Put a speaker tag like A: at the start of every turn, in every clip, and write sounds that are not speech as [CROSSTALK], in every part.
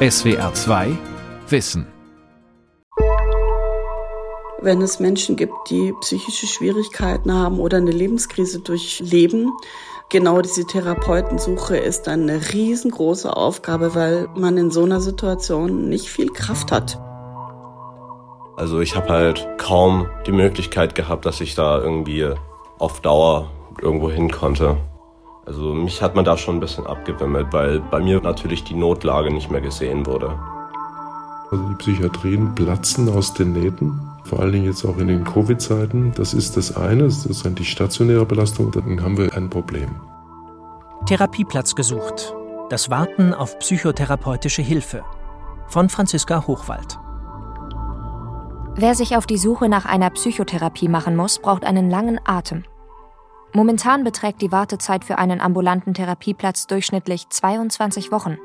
A: SWR 2 Wissen.
B: Wenn es Menschen gibt, die psychische Schwierigkeiten haben oder eine Lebenskrise durchleben, genau diese Therapeutensuche ist dann eine riesengroße Aufgabe, weil man in so einer Situation nicht viel Kraft hat.
C: Also ich habe halt kaum die Möglichkeit gehabt, dass ich da irgendwie auf Dauer irgendwo hin konnte. Also mich hat man da schon ein bisschen abgewimmelt, weil bei mir natürlich die Notlage nicht mehr gesehen wurde.
D: Also die Psychiatrien platzen aus den Nähten, vor allen Dingen jetzt auch in den Covid-Zeiten. Das ist das eine, das ist die stationäre Belastung, dann haben wir ein Problem.
E: Therapieplatz gesucht. Das Warten auf psychotherapeutische Hilfe. Von Franziska Hochwald.
F: Wer sich auf die Suche nach einer Psychotherapie machen muss, braucht einen langen Atem. Momentan beträgt die Wartezeit für einen ambulanten Therapieplatz durchschnittlich 22 Wochen.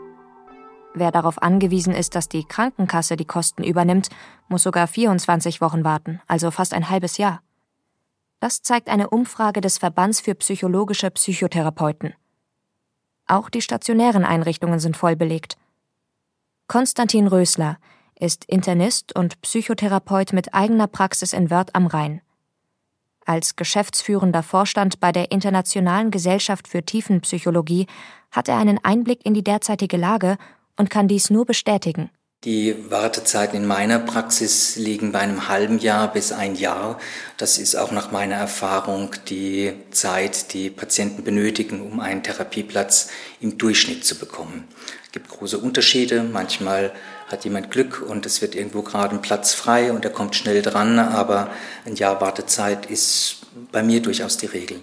F: Wer darauf angewiesen ist, dass die Krankenkasse die Kosten übernimmt, muss sogar 24 Wochen warten, also fast ein halbes Jahr. Das zeigt eine Umfrage des Verbands für psychologische Psychotherapeuten. Auch die stationären Einrichtungen sind voll belegt. Konstantin Rösler ist Internist und Psychotherapeut mit eigener Praxis in Wörth am Rhein. Als geschäftsführender Vorstand bei der Internationalen Gesellschaft für Tiefenpsychologie hat er einen Einblick in die derzeitige Lage und kann dies nur bestätigen.
G: Die Wartezeiten in meiner Praxis liegen bei einem halben Jahr bis ein Jahr. Das ist auch nach meiner Erfahrung die Zeit, die Patienten benötigen, um einen Therapieplatz im Durchschnitt zu bekommen. Es gibt große Unterschiede. Manchmal hat jemand Glück und es wird irgendwo gerade ein Platz frei und er kommt schnell dran, aber ein Jahr Wartezeit ist bei mir durchaus die Regel.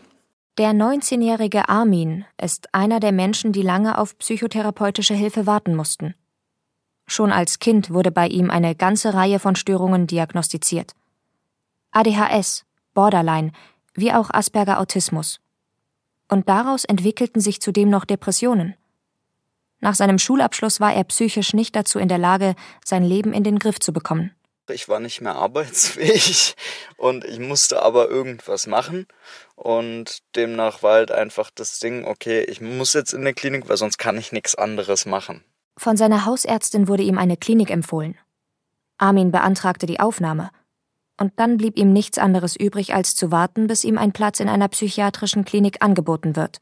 F: Der 19-jährige Armin ist einer der Menschen, die lange auf psychotherapeutische Hilfe warten mussten. Schon als Kind wurde bei ihm eine ganze Reihe von Störungen diagnostiziert. ADHS, Borderline, wie auch Asperger Autismus. Und daraus entwickelten sich zudem noch Depressionen. Nach seinem Schulabschluss war er psychisch nicht dazu in der Lage, sein Leben in den Griff zu bekommen.
H: Ich war nicht mehr [LAUGHS] arbeitsfähig und ich musste aber irgendwas machen. Und demnach war halt einfach das Ding, okay, ich muss jetzt in der Klinik, weil sonst kann ich nichts anderes machen.
F: Von seiner Hausärztin wurde ihm eine Klinik empfohlen. Armin beantragte die Aufnahme. Und dann blieb ihm nichts anderes übrig, als zu warten, bis ihm ein Platz in einer psychiatrischen Klinik angeboten wird.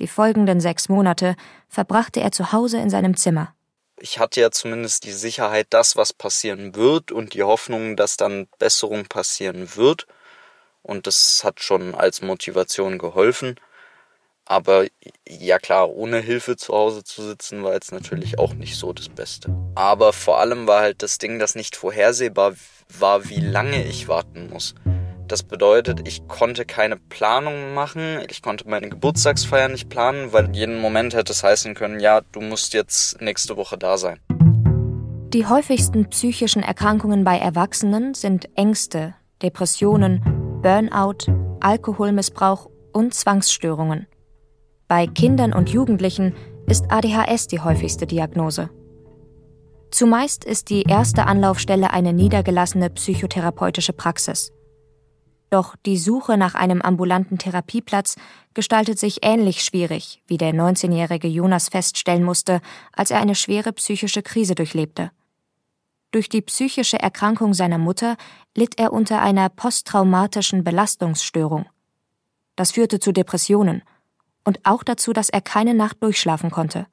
F: Die folgenden sechs Monate verbrachte er zu Hause in seinem Zimmer.
H: Ich hatte ja zumindest die Sicherheit, dass was passieren wird und die Hoffnung, dass dann Besserung passieren wird. Und das hat schon als Motivation geholfen. Aber ja klar, ohne Hilfe zu Hause zu sitzen, war jetzt natürlich auch nicht so das Beste. Aber vor allem war halt das Ding, das nicht vorhersehbar war, wie lange ich warten muss. Das bedeutet, ich konnte keine Planung machen, ich konnte meine Geburtstagsfeier nicht planen, weil jeden Moment hätte es heißen können, ja, du musst jetzt nächste Woche da sein.
F: Die häufigsten psychischen Erkrankungen bei Erwachsenen sind Ängste, Depressionen, Burnout, Alkoholmissbrauch und Zwangsstörungen. Bei Kindern und Jugendlichen ist ADHS die häufigste Diagnose. Zumeist ist die erste Anlaufstelle eine niedergelassene psychotherapeutische Praxis. Doch die Suche nach einem ambulanten Therapieplatz gestaltet sich ähnlich schwierig, wie der 19-jährige Jonas feststellen musste, als er eine schwere psychische Krise durchlebte. Durch die psychische Erkrankung seiner Mutter litt er unter einer posttraumatischen Belastungsstörung. Das führte zu Depressionen und auch dazu, dass er keine Nacht durchschlafen konnte.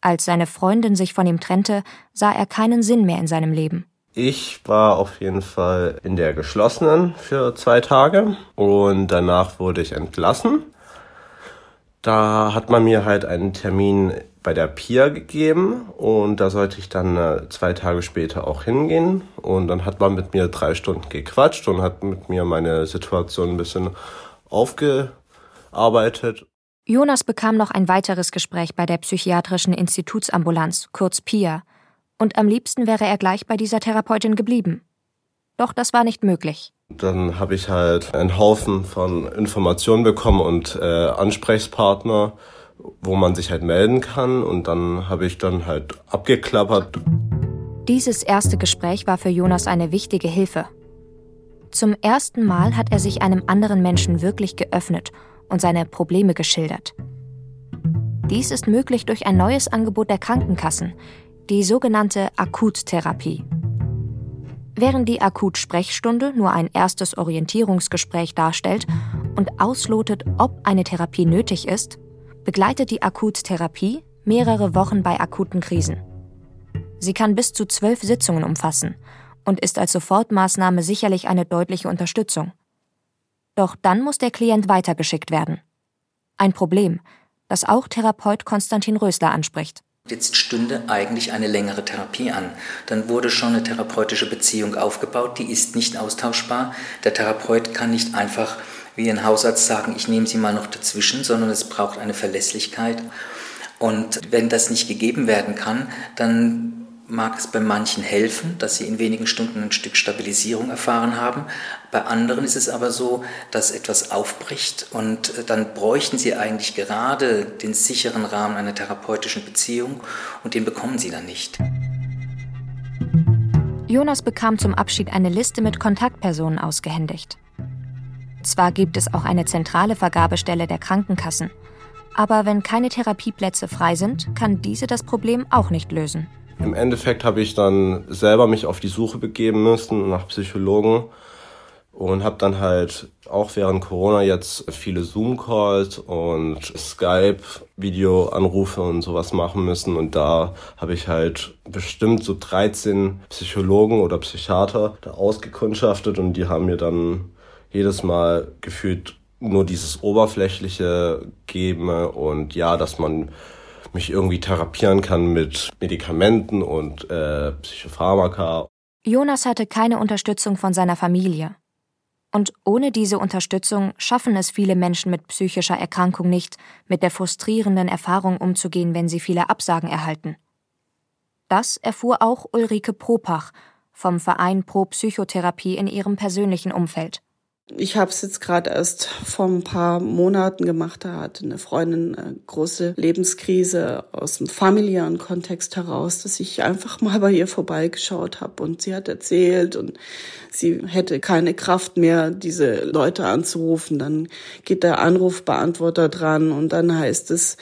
F: Als seine Freundin sich von ihm trennte, sah er keinen Sinn mehr in seinem Leben.
C: Ich war auf jeden Fall in der geschlossenen für zwei Tage und danach wurde ich entlassen. Da hat man mir halt einen Termin bei der PIA gegeben und da sollte ich dann äh, zwei Tage später auch hingehen und dann hat man mit mir drei Stunden gequatscht und hat mit mir meine Situation ein bisschen aufgearbeitet.
F: Jonas bekam noch ein weiteres Gespräch bei der psychiatrischen Institutsambulanz, kurz PIA, und am liebsten wäre er gleich bei dieser Therapeutin geblieben. Doch das war nicht möglich.
C: Dann habe ich halt einen Haufen von Informationen bekommen und äh, Ansprechpartner, wo man sich halt melden kann. Und dann habe ich dann halt abgeklappert.
F: Dieses erste Gespräch war für Jonas eine wichtige Hilfe. Zum ersten Mal hat er sich einem anderen Menschen wirklich geöffnet und seine Probleme geschildert. Dies ist möglich durch ein neues Angebot der Krankenkassen, die sogenannte Akuttherapie. Während die Akutsprechstunde nur ein erstes Orientierungsgespräch darstellt und auslotet, ob eine Therapie nötig ist, begleitet die Akuttherapie mehrere Wochen bei akuten Krisen. Sie kann bis zu zwölf Sitzungen umfassen und ist als Sofortmaßnahme sicherlich eine deutliche Unterstützung. Doch dann muss der Klient weitergeschickt werden. Ein Problem, das auch Therapeut Konstantin Rösler anspricht.
G: Jetzt stünde eigentlich eine längere Therapie an. Dann wurde schon eine therapeutische Beziehung aufgebaut, die ist nicht austauschbar. Der Therapeut kann nicht einfach wie ein Hausarzt sagen, ich nehme sie mal noch dazwischen, sondern es braucht eine Verlässlichkeit. Und wenn das nicht gegeben werden kann, dann mag es bei manchen helfen, dass sie in wenigen Stunden ein Stück Stabilisierung erfahren haben. Bei anderen ist es aber so, dass etwas aufbricht und äh, dann bräuchten sie eigentlich gerade den sicheren Rahmen einer therapeutischen Beziehung und den bekommen sie dann nicht.
F: Jonas bekam zum Abschied eine Liste mit Kontaktpersonen ausgehändigt. Zwar gibt es auch eine zentrale Vergabestelle der Krankenkassen, aber wenn keine Therapieplätze frei sind, kann diese das Problem auch nicht lösen.
C: Im Endeffekt habe ich dann selber mich auf die Suche begeben müssen nach Psychologen und habe dann halt auch während Corona jetzt viele Zoom-Calls und Skype-Video-Anrufe und sowas machen müssen. Und da habe ich halt bestimmt so 13 Psychologen oder Psychiater da ausgekundschaftet und die haben mir dann jedes Mal gefühlt nur dieses Oberflächliche geben und ja, dass man mich irgendwie therapieren kann mit Medikamenten und äh, Psychopharmaka.
F: Jonas hatte keine Unterstützung von seiner Familie. Und ohne diese Unterstützung schaffen es viele Menschen mit psychischer Erkrankung nicht, mit der frustrierenden Erfahrung umzugehen, wenn sie viele Absagen erhalten. Das erfuhr auch Ulrike Propach vom Verein Pro Psychotherapie in ihrem persönlichen Umfeld.
B: Ich habe es jetzt gerade erst vor ein paar Monaten gemacht. Da hatte eine Freundin eine große Lebenskrise aus dem familiären Kontext heraus, dass ich einfach mal bei ihr vorbeigeschaut habe und sie hat erzählt und sie hätte keine Kraft mehr, diese Leute anzurufen. Dann geht der Anrufbeantworter dran und dann heißt es,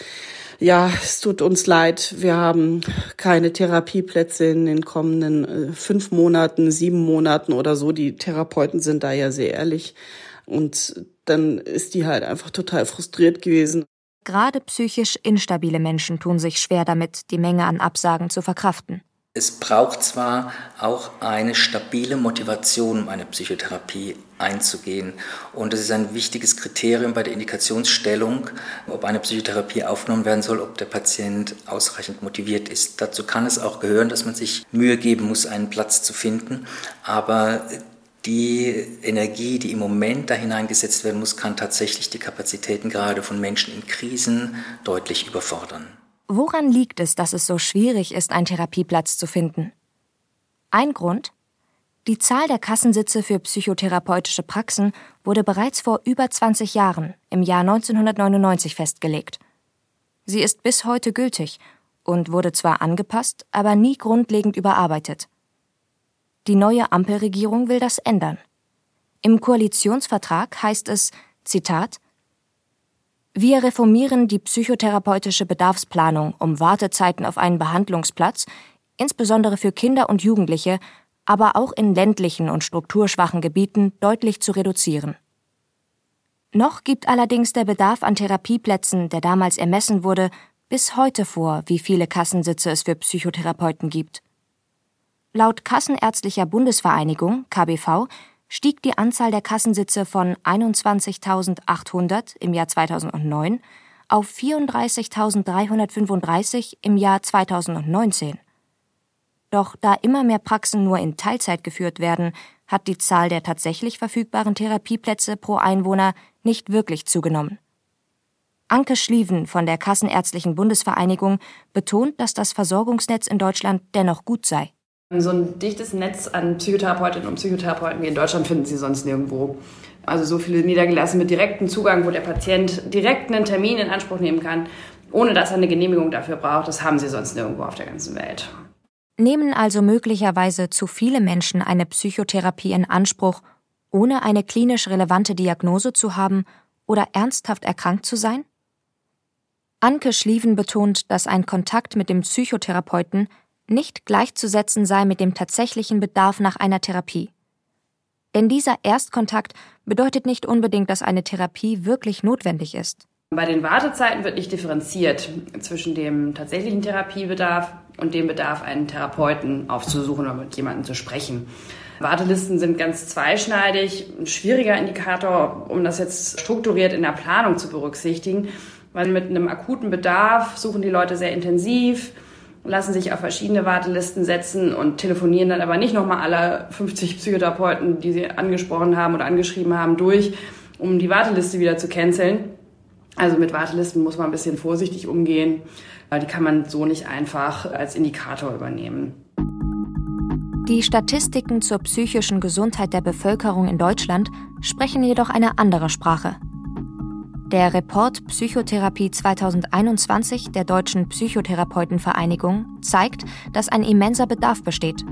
B: ja, es tut uns leid, wir haben keine Therapieplätze in den kommenden äh, fünf Monaten, sieben Monaten oder so. Die Therapeuten sind da ja sehr ehrlich. Und dann ist die halt einfach total frustriert gewesen.
F: Gerade psychisch instabile Menschen tun sich schwer damit, die Menge an Absagen zu verkraften.
G: Es braucht zwar auch eine stabile Motivation, um eine Psychotherapie einzugehen. Und es ist ein wichtiges Kriterium bei der Indikationsstellung, ob eine Psychotherapie aufgenommen werden soll, ob der Patient ausreichend motiviert ist. Dazu kann es auch gehören, dass man sich Mühe geben muss, einen Platz zu finden. Aber die Energie, die im Moment da hineingesetzt werden muss, kann tatsächlich die Kapazitäten gerade von Menschen in Krisen deutlich überfordern.
F: Woran liegt es, dass es so schwierig ist, einen Therapieplatz zu finden? Ein Grund? Die Zahl der Kassensitze für psychotherapeutische Praxen wurde bereits vor über 20 Jahren, im Jahr 1999, festgelegt. Sie ist bis heute gültig und wurde zwar angepasst, aber nie grundlegend überarbeitet. Die neue Ampelregierung will das ändern. Im Koalitionsvertrag heißt es, Zitat, wir reformieren die psychotherapeutische Bedarfsplanung, um Wartezeiten auf einen Behandlungsplatz, insbesondere für Kinder und Jugendliche, aber auch in ländlichen und strukturschwachen Gebieten deutlich zu reduzieren. Noch gibt allerdings der Bedarf an Therapieplätzen, der damals ermessen wurde, bis heute vor, wie viele Kassensitze es für Psychotherapeuten gibt. Laut Kassenärztlicher Bundesvereinigung KBV stieg die Anzahl der Kassensitze von 21.800 im Jahr 2009 auf 34.335 im Jahr 2019. Doch da immer mehr Praxen nur in Teilzeit geführt werden, hat die Zahl der tatsächlich verfügbaren Therapieplätze pro Einwohner nicht wirklich zugenommen. Anke Schlieven von der Kassenärztlichen Bundesvereinigung betont, dass das Versorgungsnetz in Deutschland dennoch gut sei.
I: So ein dichtes Netz an Psychotherapeutinnen und Psychotherapeuten wie in Deutschland finden Sie sonst nirgendwo. Also so viele Niedergelassene mit direktem Zugang, wo der Patient direkt einen Termin in Anspruch nehmen kann, ohne dass er eine Genehmigung dafür braucht, das haben Sie sonst nirgendwo auf der ganzen Welt.
F: Nehmen also möglicherweise zu viele Menschen eine Psychotherapie in Anspruch, ohne eine klinisch relevante Diagnose zu haben oder ernsthaft erkrankt zu sein? Anke Schlieven betont, dass ein Kontakt mit dem Psychotherapeuten nicht gleichzusetzen sei mit dem tatsächlichen Bedarf nach einer Therapie. Denn dieser Erstkontakt bedeutet nicht unbedingt, dass eine Therapie wirklich notwendig ist.
I: Bei den Wartezeiten wird nicht differenziert zwischen dem tatsächlichen Therapiebedarf und dem Bedarf, einen Therapeuten aufzusuchen oder mit jemandem zu sprechen. Wartelisten sind ganz zweischneidig, ein schwieriger Indikator, um das jetzt strukturiert in der Planung zu berücksichtigen, weil mit einem akuten Bedarf suchen die Leute sehr intensiv, lassen sich auf verschiedene Wartelisten setzen und telefonieren dann aber nicht nochmal alle 50 Psychotherapeuten, die sie angesprochen haben oder angeschrieben haben, durch, um die Warteliste wieder zu canceln. Also mit Wartelisten muss man ein bisschen vorsichtig umgehen. Die kann man so nicht einfach als Indikator übernehmen.
F: Die Statistiken zur psychischen Gesundheit der Bevölkerung in Deutschland sprechen jedoch eine andere Sprache. Der Report Psychotherapie 2021 der Deutschen Psychotherapeutenvereinigung zeigt, dass ein immenser Bedarf besteht.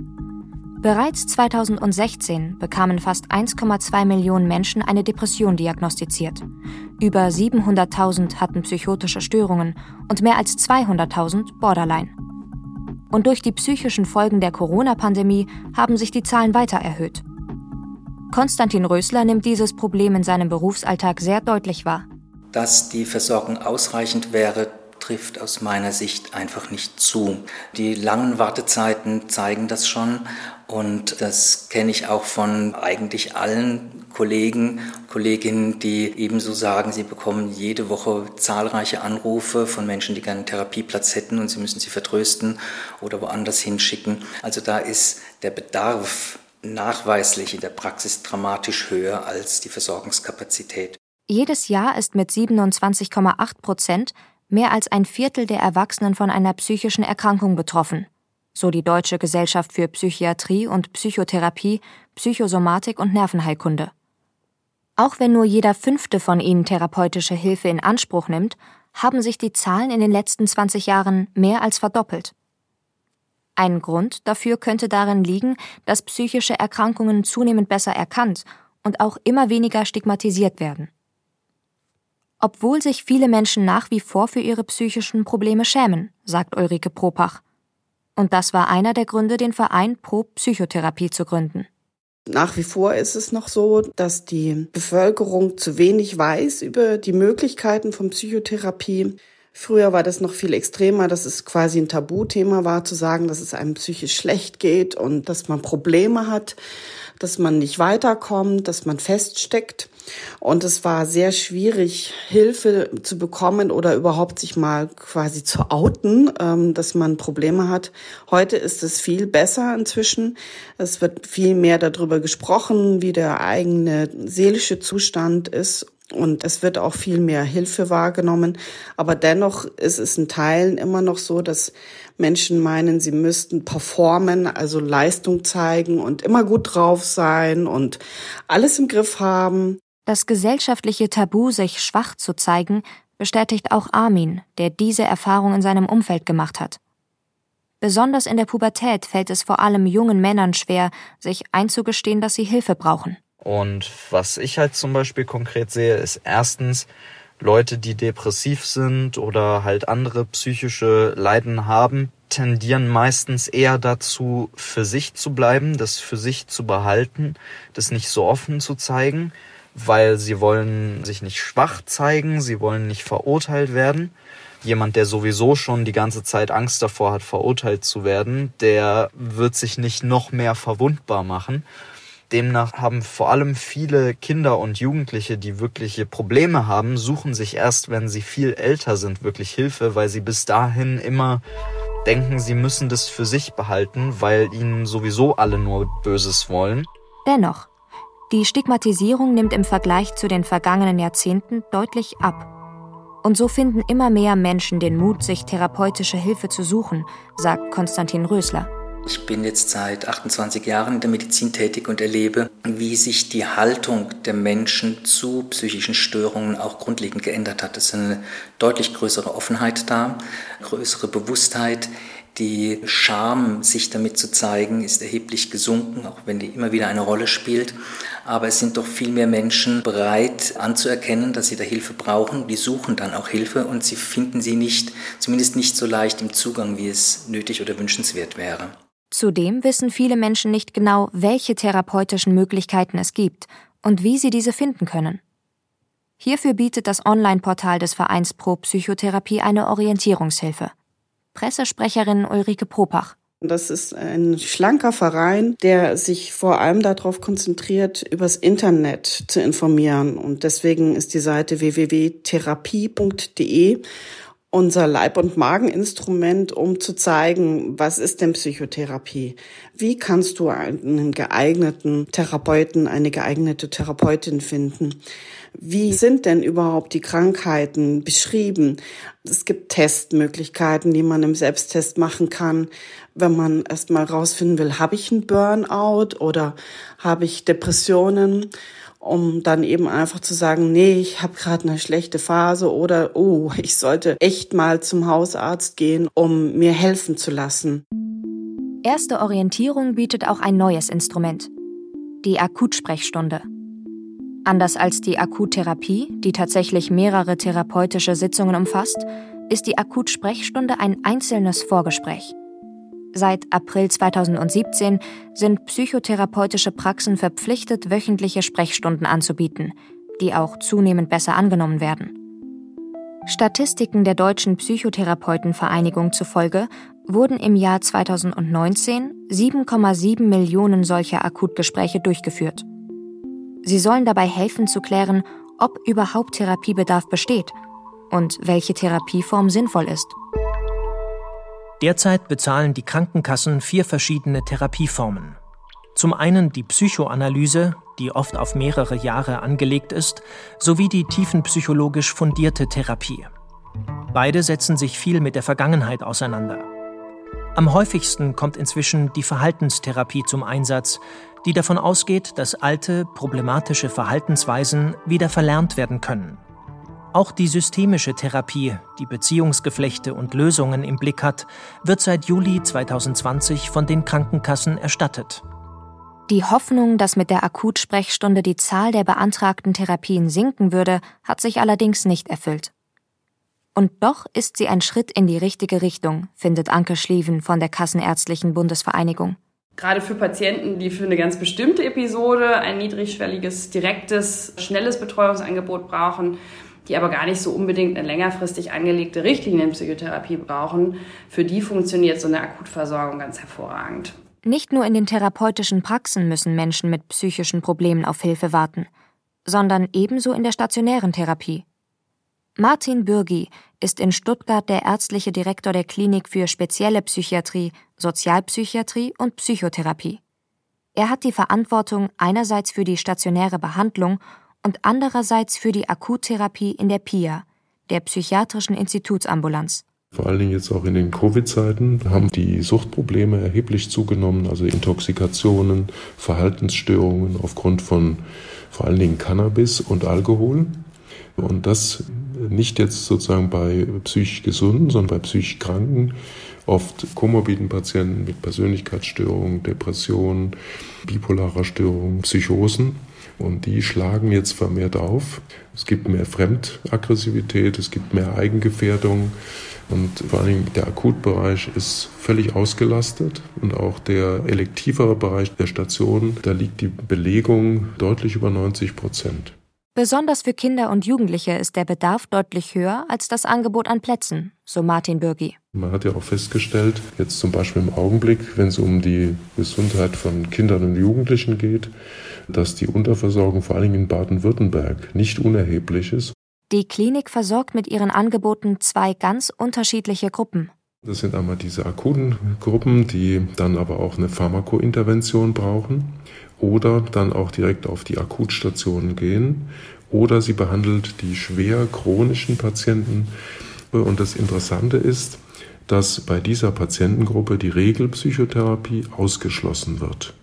F: Bereits 2016 bekamen fast 1,2 Millionen Menschen eine Depression diagnostiziert. Über 700.000 hatten psychotische Störungen und mehr als 200.000 Borderline. Und durch die psychischen Folgen der Corona-Pandemie haben sich die Zahlen weiter erhöht. Konstantin Rösler nimmt dieses Problem in seinem Berufsalltag sehr deutlich wahr.
G: Dass die Versorgung ausreichend wäre, trifft aus meiner Sicht einfach nicht zu. Die langen Wartezeiten zeigen das schon und das kenne ich auch von eigentlich allen Kollegen, Kolleginnen, die ebenso sagen, sie bekommen jede Woche zahlreiche Anrufe von Menschen, die gerne einen Therapieplatz hätten und sie müssen sie vertrösten oder woanders hinschicken. Also da ist der Bedarf nachweislich in der Praxis dramatisch höher als die Versorgungskapazität.
F: Jedes Jahr ist mit 27,8 Prozent mehr als ein Viertel der Erwachsenen von einer psychischen Erkrankung betroffen, so die Deutsche Gesellschaft für Psychiatrie und Psychotherapie, Psychosomatik und Nervenheilkunde. Auch wenn nur jeder fünfte von ihnen therapeutische Hilfe in Anspruch nimmt, haben sich die Zahlen in den letzten 20 Jahren mehr als verdoppelt. Ein Grund dafür könnte darin liegen, dass psychische Erkrankungen zunehmend besser erkannt und auch immer weniger stigmatisiert werden obwohl sich viele Menschen nach wie vor für ihre psychischen Probleme schämen, sagt Ulrike Propach. Und das war einer der Gründe, den Verein Pro Psychotherapie zu gründen.
B: Nach wie vor ist es noch so, dass die Bevölkerung zu wenig weiß über die Möglichkeiten von Psychotherapie. Früher war das noch viel extremer, dass es quasi ein Tabuthema war, zu sagen, dass es einem psychisch schlecht geht und dass man Probleme hat, dass man nicht weiterkommt, dass man feststeckt. Und es war sehr schwierig, Hilfe zu bekommen oder überhaupt sich mal quasi zu outen, ähm, dass man Probleme hat. Heute ist es viel besser inzwischen. Es wird viel mehr darüber gesprochen, wie der eigene seelische Zustand ist und es wird auch viel mehr Hilfe wahrgenommen. Aber dennoch ist es in Teilen immer noch so, dass Menschen meinen, sie müssten performen, also Leistung zeigen und immer gut drauf sein und alles im Griff haben.
F: Das gesellschaftliche Tabu, sich schwach zu zeigen, bestätigt auch Armin, der diese Erfahrung in seinem Umfeld gemacht hat. Besonders in der Pubertät fällt es vor allem jungen Männern schwer, sich einzugestehen, dass sie Hilfe brauchen.
H: Und was ich halt zum Beispiel konkret sehe, ist erstens, Leute, die depressiv sind oder halt andere psychische Leiden haben, tendieren meistens eher dazu, für sich zu bleiben, das für sich zu behalten, das nicht so offen zu zeigen weil sie wollen sich nicht schwach zeigen, sie wollen nicht verurteilt werden. Jemand, der sowieso schon die ganze Zeit Angst davor hat, verurteilt zu werden, der wird sich nicht noch mehr verwundbar machen. Demnach haben vor allem viele Kinder und Jugendliche, die wirkliche Probleme haben, suchen sich erst, wenn sie viel älter sind, wirklich Hilfe, weil sie bis dahin immer denken, sie müssen das für sich behalten, weil ihnen sowieso alle nur Böses wollen.
F: Dennoch, die Stigmatisierung nimmt im Vergleich zu den vergangenen Jahrzehnten deutlich ab. Und so finden immer mehr Menschen den Mut, sich therapeutische Hilfe zu suchen, sagt Konstantin Rösler.
G: Ich bin jetzt seit 28 Jahren in der Medizin tätig und erlebe, wie sich die Haltung der Menschen zu psychischen Störungen auch grundlegend geändert hat. Es ist eine deutlich größere Offenheit da, größere Bewusstheit, Die Scham, sich damit zu zeigen, ist erheblich gesunken, auch wenn die immer wieder eine Rolle spielt. Aber es sind doch viel mehr Menschen bereit anzuerkennen, dass sie da Hilfe brauchen. Die suchen dann auch Hilfe und sie finden sie nicht, zumindest nicht so leicht im Zugang, wie es nötig oder wünschenswert wäre.
F: Zudem wissen viele Menschen nicht genau, welche therapeutischen Möglichkeiten es gibt und wie sie diese finden können. Hierfür bietet das Online-Portal des Vereins Pro Psychotherapie eine Orientierungshilfe. Pressesprecherin Ulrike Propach.
B: Das ist ein schlanker Verein, der sich vor allem darauf konzentriert, übers Internet zu informieren. Und deswegen ist die Seite www.therapie.de unser Leib- und Mageninstrument, um zu zeigen, was ist denn Psychotherapie? Wie kannst du einen geeigneten Therapeuten, eine geeignete Therapeutin finden? Wie sind denn überhaupt die Krankheiten beschrieben? Es gibt Testmöglichkeiten, die man im Selbsttest machen kann, wenn man erstmal rausfinden will, habe ich einen Burnout oder habe ich Depressionen? Um dann eben einfach zu sagen, nee, ich habe gerade eine schlechte Phase oder oh, ich sollte echt mal zum Hausarzt gehen, um mir helfen zu lassen.
F: Erste Orientierung bietet auch ein neues Instrument, die Akutsprechstunde. Anders als die Akuttherapie, die tatsächlich mehrere therapeutische Sitzungen umfasst, ist die Akutsprechstunde ein einzelnes Vorgespräch. Seit April 2017 sind psychotherapeutische Praxen verpflichtet, wöchentliche Sprechstunden anzubieten, die auch zunehmend besser angenommen werden. Statistiken der Deutschen Psychotherapeutenvereinigung zufolge wurden im Jahr 2019 7,7 Millionen solcher Akutgespräche durchgeführt. Sie sollen dabei helfen zu klären, ob überhaupt Therapiebedarf besteht und welche Therapieform sinnvoll ist.
E: Derzeit bezahlen die Krankenkassen vier verschiedene Therapieformen. Zum einen die Psychoanalyse, die oft auf mehrere Jahre angelegt ist, sowie die tiefenpsychologisch fundierte Therapie. Beide setzen sich viel mit der Vergangenheit auseinander. Am häufigsten kommt inzwischen die Verhaltenstherapie zum Einsatz, die davon ausgeht, dass alte, problematische Verhaltensweisen wieder verlernt werden können. Auch die systemische Therapie, die Beziehungsgeflechte und Lösungen im Blick hat, wird seit Juli 2020 von den Krankenkassen erstattet.
F: Die Hoffnung, dass mit der Akutsprechstunde die Zahl der beantragten Therapien sinken würde, hat sich allerdings nicht erfüllt. Und doch ist sie ein Schritt in die richtige Richtung, findet Anke Schlieven von der Kassenärztlichen Bundesvereinigung
I: gerade für Patienten, die für eine ganz bestimmte Episode ein niedrigschwelliges, direktes, schnelles Betreuungsangebot brauchen, die aber gar nicht so unbedingt eine längerfristig angelegte Richtlinienpsychotherapie brauchen, für die funktioniert so eine Akutversorgung ganz hervorragend.
F: Nicht nur in den therapeutischen Praxen müssen Menschen mit psychischen Problemen auf Hilfe warten, sondern ebenso in der stationären Therapie. Martin Bürgi ist in Stuttgart der ärztliche Direktor der Klinik für spezielle Psychiatrie, Sozialpsychiatrie und Psychotherapie. Er hat die Verantwortung einerseits für die stationäre Behandlung und andererseits für die Akuttherapie in der PIA, der psychiatrischen Institutsambulanz.
D: Vor allen Dingen jetzt auch in den Covid-Zeiten haben die Suchtprobleme erheblich zugenommen, also Intoxikationen, Verhaltensstörungen aufgrund von vor allen Dingen Cannabis und Alkohol. Und das nicht jetzt sozusagen bei psychisch Gesunden, sondern bei psychisch Kranken, oft komorbiden Patienten mit Persönlichkeitsstörungen, Depressionen, bipolarer Störungen, Psychosen. Und die schlagen jetzt vermehrt auf. Es gibt mehr Fremdaggressivität, es gibt mehr Eigengefährdung. Und vor allen Dingen der Akutbereich ist völlig ausgelastet und auch der elektivere Bereich der Station, da liegt die Belegung deutlich über 90 Prozent.
F: Besonders für Kinder und Jugendliche ist der Bedarf deutlich höher als das Angebot an Plätzen, so Martin Bürgi.
D: Man hat ja auch festgestellt, jetzt zum Beispiel im Augenblick, wenn es um die Gesundheit von Kindern und Jugendlichen geht, dass die Unterversorgung vor allem in Baden-Württemberg nicht unerheblich ist.
F: Die Klinik versorgt mit ihren Angeboten zwei ganz unterschiedliche Gruppen.
D: Das sind einmal diese akuten Gruppen, die dann aber auch eine Pharmakointervention brauchen oder dann auch direkt auf die Akutstationen gehen oder sie behandelt die schwer chronischen Patienten. Und das Interessante ist, dass bei dieser Patientengruppe die Regelpsychotherapie ausgeschlossen wird.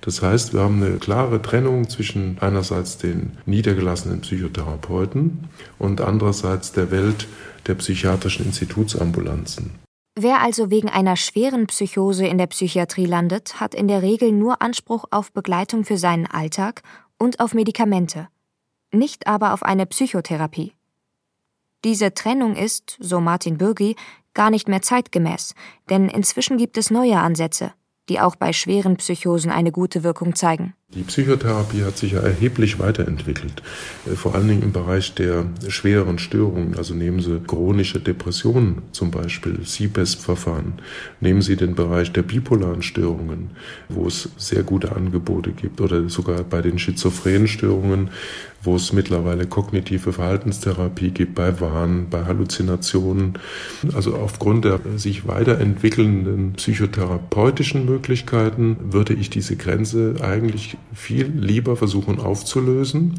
D: Das heißt, wir haben eine klare Trennung zwischen einerseits den niedergelassenen Psychotherapeuten und andererseits der Welt der psychiatrischen Institutsambulanzen.
F: Wer also wegen einer schweren Psychose in der Psychiatrie landet, hat in der Regel nur Anspruch auf Begleitung für seinen Alltag und auf Medikamente, nicht aber auf eine Psychotherapie. Diese Trennung ist, so Martin Bürgi, gar nicht mehr zeitgemäß, denn inzwischen gibt es neue Ansätze, die auch bei schweren Psychosen eine gute Wirkung zeigen.
D: Die Psychotherapie hat sich ja erheblich weiterentwickelt, äh, vor allen Dingen im Bereich der schwereren Störungen. Also nehmen Sie chronische Depressionen zum Beispiel, CBESP-Verfahren. Nehmen Sie den Bereich der bipolaren Störungen, wo es sehr gute Angebote gibt, oder sogar bei den schizophrenen Störungen, wo es mittlerweile kognitive Verhaltenstherapie gibt, bei Wahn, bei Halluzinationen. Also aufgrund der sich weiterentwickelnden psychotherapeutischen Möglichkeiten würde ich diese Grenze eigentlich viel lieber versuchen aufzulösen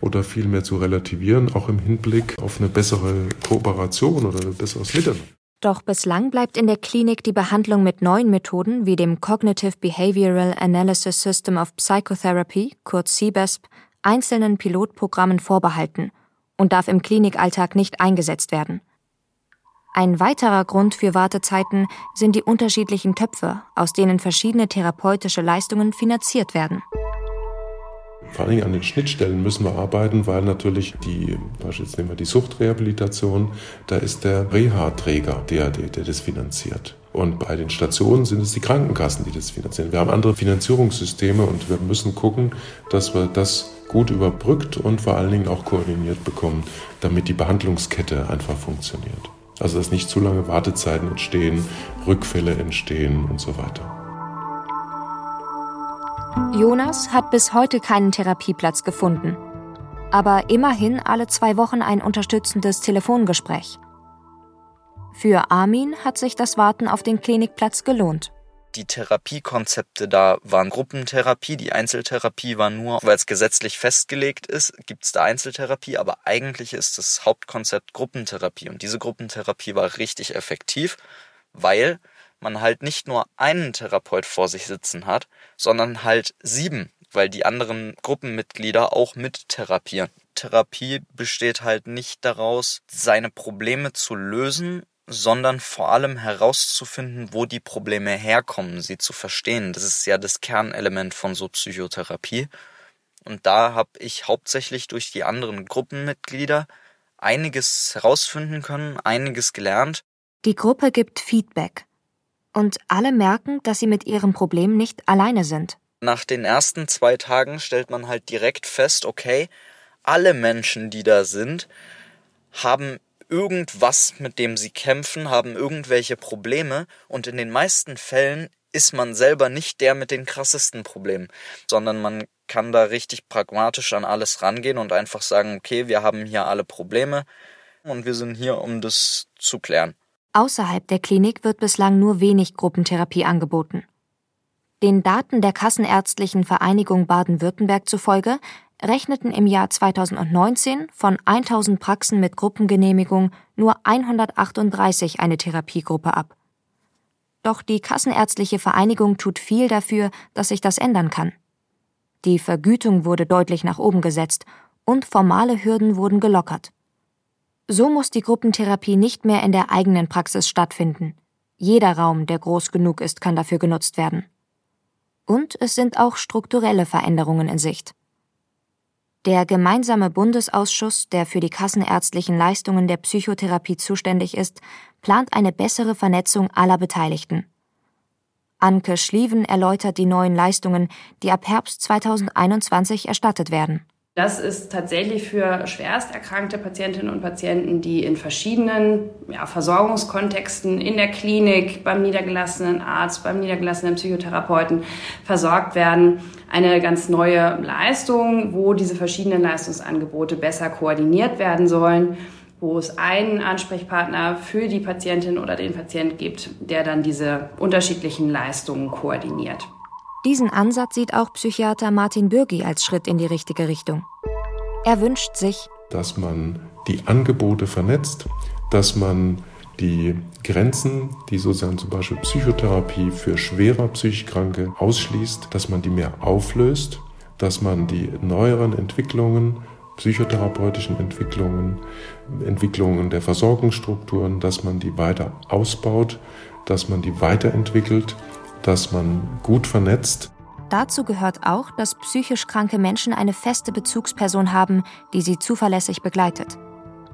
D: oder vielmehr zu relativieren, auch im Hinblick auf eine bessere Kooperation oder ein besseres Miteinander.
F: Doch bislang bleibt in der Klinik die Behandlung mit neuen Methoden wie dem Cognitive Behavioral Analysis System of Psychotherapy, kurz CBESP, einzelnen Pilotprogrammen vorbehalten und darf im Klinikalltag nicht eingesetzt werden. Ein weiterer Grund für Wartezeiten sind die unterschiedlichen Töpfe, aus denen verschiedene therapeutische Leistungen finanziert werden.
D: Vor allem an den Schnittstellen müssen wir arbeiten, weil natürlich die, jetzt nehmen wir die Suchtrehabilitation, da ist der Reha-Träger der, der, der das finanziert. Und bei den Stationen sind es die Krankenkassen, die das finanzieren. Wir haben andere Finanzierungssysteme und wir müssen gucken, dass wir das gut überbrückt und vor allen Dingen auch koordiniert bekommen, damit die Behandlungskette einfach funktioniert. Also dass nicht zu lange Wartezeiten entstehen, Rückfälle entstehen und so weiter.
F: Jonas hat bis heute keinen Therapieplatz gefunden. Aber immerhin alle zwei Wochen ein unterstützendes Telefongespräch. Für Armin hat sich das Warten auf den Klinikplatz gelohnt.
H: Die Therapiekonzepte da waren Gruppentherapie, die Einzeltherapie war nur, weil es gesetzlich festgelegt ist, gibt es da Einzeltherapie, aber eigentlich ist das Hauptkonzept Gruppentherapie. Und diese Gruppentherapie war richtig effektiv, weil man halt nicht nur einen Therapeut vor sich sitzen hat, sondern halt sieben, weil die anderen Gruppenmitglieder auch mit therapieren. Therapie besteht halt nicht daraus, seine Probleme zu lösen, sondern vor allem herauszufinden, wo die Probleme herkommen, sie zu verstehen. Das ist ja das Kernelement von so Psychotherapie. Und da habe ich hauptsächlich durch die anderen Gruppenmitglieder einiges herausfinden können, einiges gelernt.
F: Die Gruppe gibt Feedback. Und alle merken, dass sie mit ihrem Problem nicht alleine sind.
H: Nach den ersten zwei Tagen stellt man halt direkt fest, okay, alle Menschen, die da sind, haben irgendwas, mit dem sie kämpfen, haben irgendwelche Probleme und in den meisten Fällen ist man selber nicht der mit den krassesten Problemen, sondern man kann da richtig pragmatisch an alles rangehen und einfach sagen, okay, wir haben hier alle Probleme und wir sind hier, um das zu klären.
F: Außerhalb der Klinik wird bislang nur wenig Gruppentherapie angeboten. Den Daten der Kassenärztlichen Vereinigung Baden-Württemberg zufolge rechneten im Jahr 2019 von 1000 Praxen mit Gruppengenehmigung nur 138 eine Therapiegruppe ab. Doch die Kassenärztliche Vereinigung tut viel dafür, dass sich das ändern kann. Die Vergütung wurde deutlich nach oben gesetzt und formale Hürden wurden gelockert. So muss die Gruppentherapie nicht mehr in der eigenen Praxis stattfinden. Jeder Raum, der groß genug ist, kann dafür genutzt werden. Und es sind auch strukturelle Veränderungen in Sicht. Der gemeinsame Bundesausschuss, der für die kassenärztlichen Leistungen der Psychotherapie zuständig ist, plant eine bessere Vernetzung aller Beteiligten. Anke Schlieven erläutert die neuen Leistungen, die ab Herbst 2021 erstattet werden.
I: Das ist tatsächlich für schwerst erkrankte Patientinnen und Patienten, die in verschiedenen ja, Versorgungskontexten in der Klinik, beim niedergelassenen Arzt, beim niedergelassenen Psychotherapeuten versorgt werden, eine ganz neue Leistung, wo diese verschiedenen Leistungsangebote besser koordiniert werden sollen wo es einen Ansprechpartner für die Patientin oder den Patient gibt, der dann diese unterschiedlichen Leistungen koordiniert.
F: Diesen Ansatz sieht auch Psychiater Martin Bürgi als Schritt in die richtige Richtung. Er wünscht sich,
D: dass man die Angebote vernetzt, dass man die Grenzen, die sozusagen zum Beispiel Psychotherapie für schwerer psychisch Kranke ausschließt, dass man die mehr auflöst, dass man die neueren Entwicklungen psychotherapeutischen Entwicklungen, Entwicklungen der Versorgungsstrukturen, dass man die weiter ausbaut, dass man die weiterentwickelt, dass man gut vernetzt.
F: Dazu gehört auch, dass psychisch kranke Menschen eine feste Bezugsperson haben, die sie zuverlässig begleitet,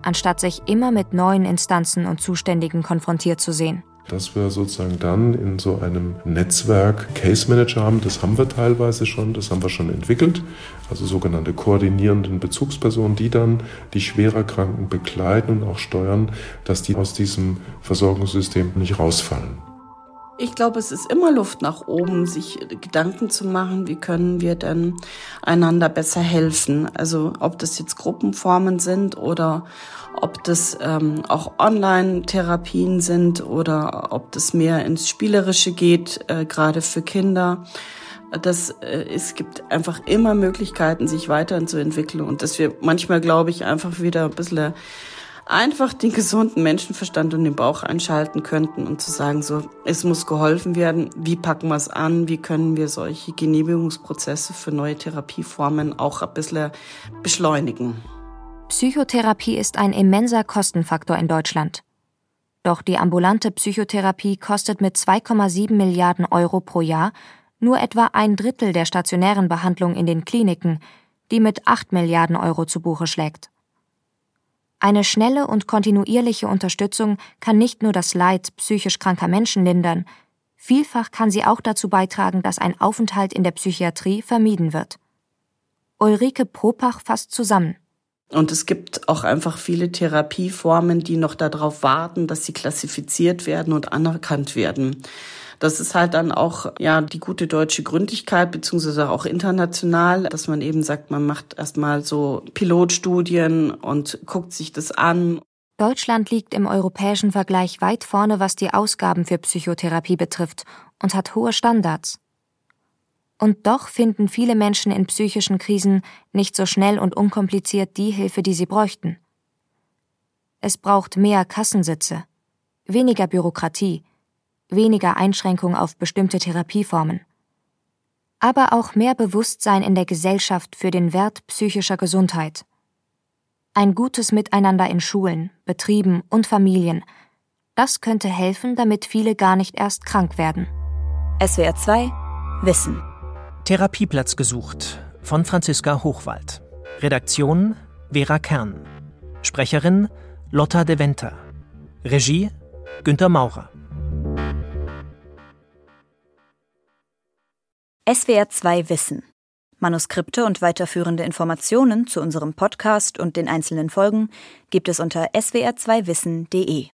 F: anstatt sich immer mit neuen Instanzen und Zuständigen konfrontiert zu sehen
D: dass wir sozusagen dann in so einem Netzwerk Case Manager haben. Das haben wir teilweise schon, das haben wir schon entwickelt. Also sogenannte koordinierenden Bezugspersonen, die dann die schwerer Kranken begleiten und auch steuern, dass die aus diesem Versorgungssystem nicht rausfallen.
B: Ich glaube, es ist immer Luft nach oben, sich Gedanken zu machen, wie können wir denn einander besser helfen. Also ob das jetzt Gruppenformen sind oder ob das ähm, auch Online-Therapien sind oder ob das mehr ins Spielerische geht, äh, gerade für Kinder. Das, äh, es gibt einfach immer Möglichkeiten, sich weiterzuentwickeln und dass wir manchmal, glaube ich, einfach wieder ein bisschen einfach den gesunden Menschenverstand und den Bauch einschalten könnten und zu sagen, so, es muss geholfen werden, wie packen wir es an, wie können wir solche Genehmigungsprozesse für neue Therapieformen auch ein bisschen beschleunigen.
F: Psychotherapie ist ein immenser Kostenfaktor in Deutschland. Doch die ambulante Psychotherapie kostet mit 2,7 Milliarden Euro pro Jahr nur etwa ein Drittel der stationären Behandlung in den Kliniken, die mit 8 Milliarden Euro zu Buche schlägt. Eine schnelle und kontinuierliche Unterstützung kann nicht nur das Leid psychisch kranker Menschen lindern, vielfach kann sie auch dazu beitragen, dass ein Aufenthalt in der Psychiatrie vermieden wird. Ulrike Propach fasst zusammen.
B: Und es gibt auch einfach viele Therapieformen, die noch darauf warten, dass sie klassifiziert werden und anerkannt werden. Das ist halt dann auch ja die gute deutsche Gründlichkeit beziehungsweise auch international, dass man eben sagt, man macht erstmal so Pilotstudien und guckt sich das an.
F: Deutschland liegt im europäischen Vergleich weit vorne, was die Ausgaben für Psychotherapie betrifft und hat hohe Standards. Und doch finden viele Menschen in psychischen Krisen nicht so schnell und unkompliziert die Hilfe, die sie bräuchten. Es braucht mehr Kassensitze, weniger Bürokratie, weniger Einschränkung auf bestimmte Therapieformen. Aber auch mehr Bewusstsein in der Gesellschaft für den Wert psychischer Gesundheit. Ein gutes Miteinander in Schulen, Betrieben und Familien. Das könnte helfen, damit viele gar nicht erst krank werden.
J: SWR 2 Wissen.
E: Therapieplatz gesucht von Franziska Hochwald. Redaktion Vera Kern. Sprecherin Lotta de Venter. Regie Günter Maurer.
J: SWR 2 Wissen. Manuskripte und weiterführende Informationen zu unserem Podcast und den einzelnen Folgen gibt es unter swr2wissen.de.